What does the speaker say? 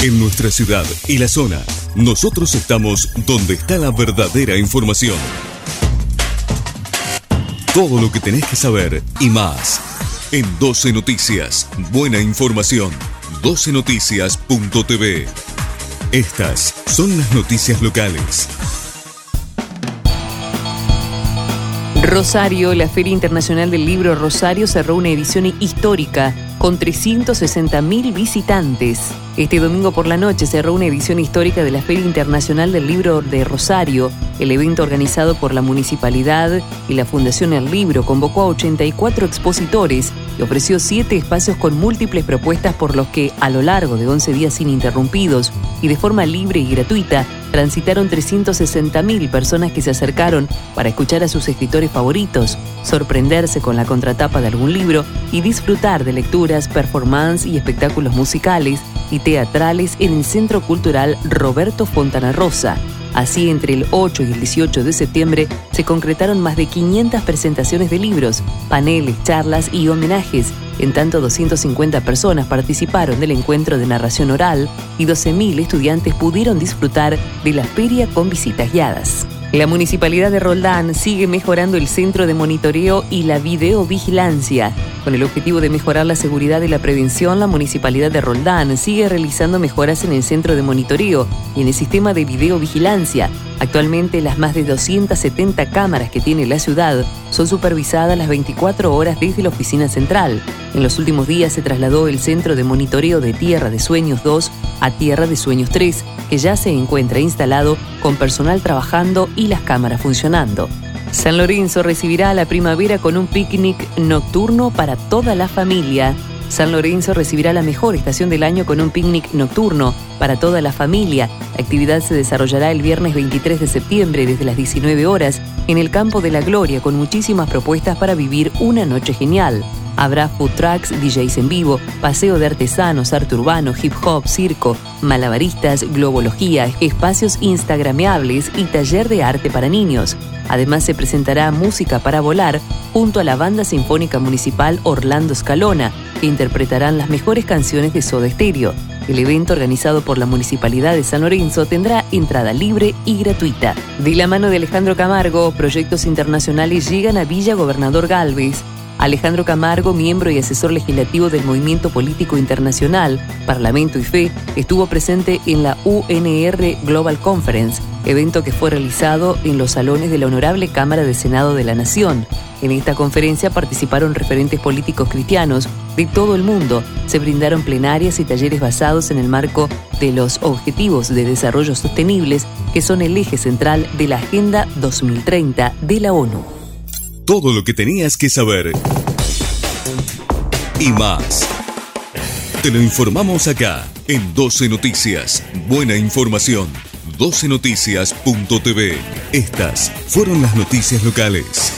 En nuestra ciudad y la zona, nosotros estamos donde está la verdadera información. Todo lo que tenés que saber y más. En 12 Noticias, buena información. 12noticias.tv. Estas son las noticias locales. Rosario, la Feria Internacional del Libro Rosario cerró una edición histórica con 360.000 visitantes. Este domingo por la noche cerró una edición histórica de la Feria Internacional del Libro de Rosario. El evento organizado por la municipalidad y la Fundación El Libro convocó a 84 expositores y ofreció siete espacios con múltiples propuestas por los que, a lo largo de 11 días ininterrumpidos y de forma libre y gratuita, transitaron 360.000 personas que se acercaron para escuchar a sus escritores favoritos, sorprenderse con la contratapa de algún libro y disfrutar de lecturas, performance y espectáculos musicales y teatrales en el Centro Cultural Roberto Fontana Rosa. Así, entre el 8 y el 18 de septiembre se concretaron más de 500 presentaciones de libros, paneles, charlas y homenajes. En tanto, 250 personas participaron del encuentro de narración oral y 12.000 estudiantes pudieron disfrutar de la feria con visitas guiadas. La Municipalidad de Roldán sigue mejorando el centro de monitoreo y la videovigilancia. Con el objetivo de mejorar la seguridad y la prevención, la Municipalidad de Roldán sigue realizando mejoras en el centro de monitoreo y en el sistema de videovigilancia. Actualmente las más de 270 cámaras que tiene la ciudad son supervisadas las 24 horas desde la oficina central. En los últimos días se trasladó el centro de monitoreo de Tierra de Sueños 2 a Tierra de Sueños 3, que ya se encuentra instalado con personal trabajando y las cámaras funcionando. San Lorenzo recibirá la primavera con un picnic nocturno para toda la familia. San Lorenzo recibirá la mejor estación del año con un picnic nocturno para toda la familia. La actividad se desarrollará el viernes 23 de septiembre desde las 19 horas en el Campo de la Gloria con muchísimas propuestas para vivir una noche genial. Habrá food trucks, DJs en vivo, paseo de artesanos, arte urbano, hip hop, circo, malabaristas, globología, espacios instagrameables y taller de arte para niños. Además se presentará música para volar junto a la Banda Sinfónica Municipal Orlando Scalona, que interpretarán las mejores canciones de Soda Stereo. El evento organizado por la Municipalidad de San Lorenzo tendrá entrada libre y gratuita. De la mano de Alejandro Camargo, proyectos internacionales llegan a Villa Gobernador Galvez. Alejandro Camargo, miembro y asesor legislativo del Movimiento Político Internacional, Parlamento y Fe, estuvo presente en la UNR Global Conference, evento que fue realizado en los salones de la Honorable Cámara de Senado de la Nación. En esta conferencia participaron referentes políticos cristianos de todo el mundo. Se brindaron plenarias y talleres basados en el marco de los Objetivos de Desarrollo Sostenibles, que son el eje central de la Agenda 2030 de la ONU todo lo que tenías que saber. Y más. Te lo informamos acá, en 12 Noticias. Buena información. 12noticias.tv. Estas fueron las noticias locales.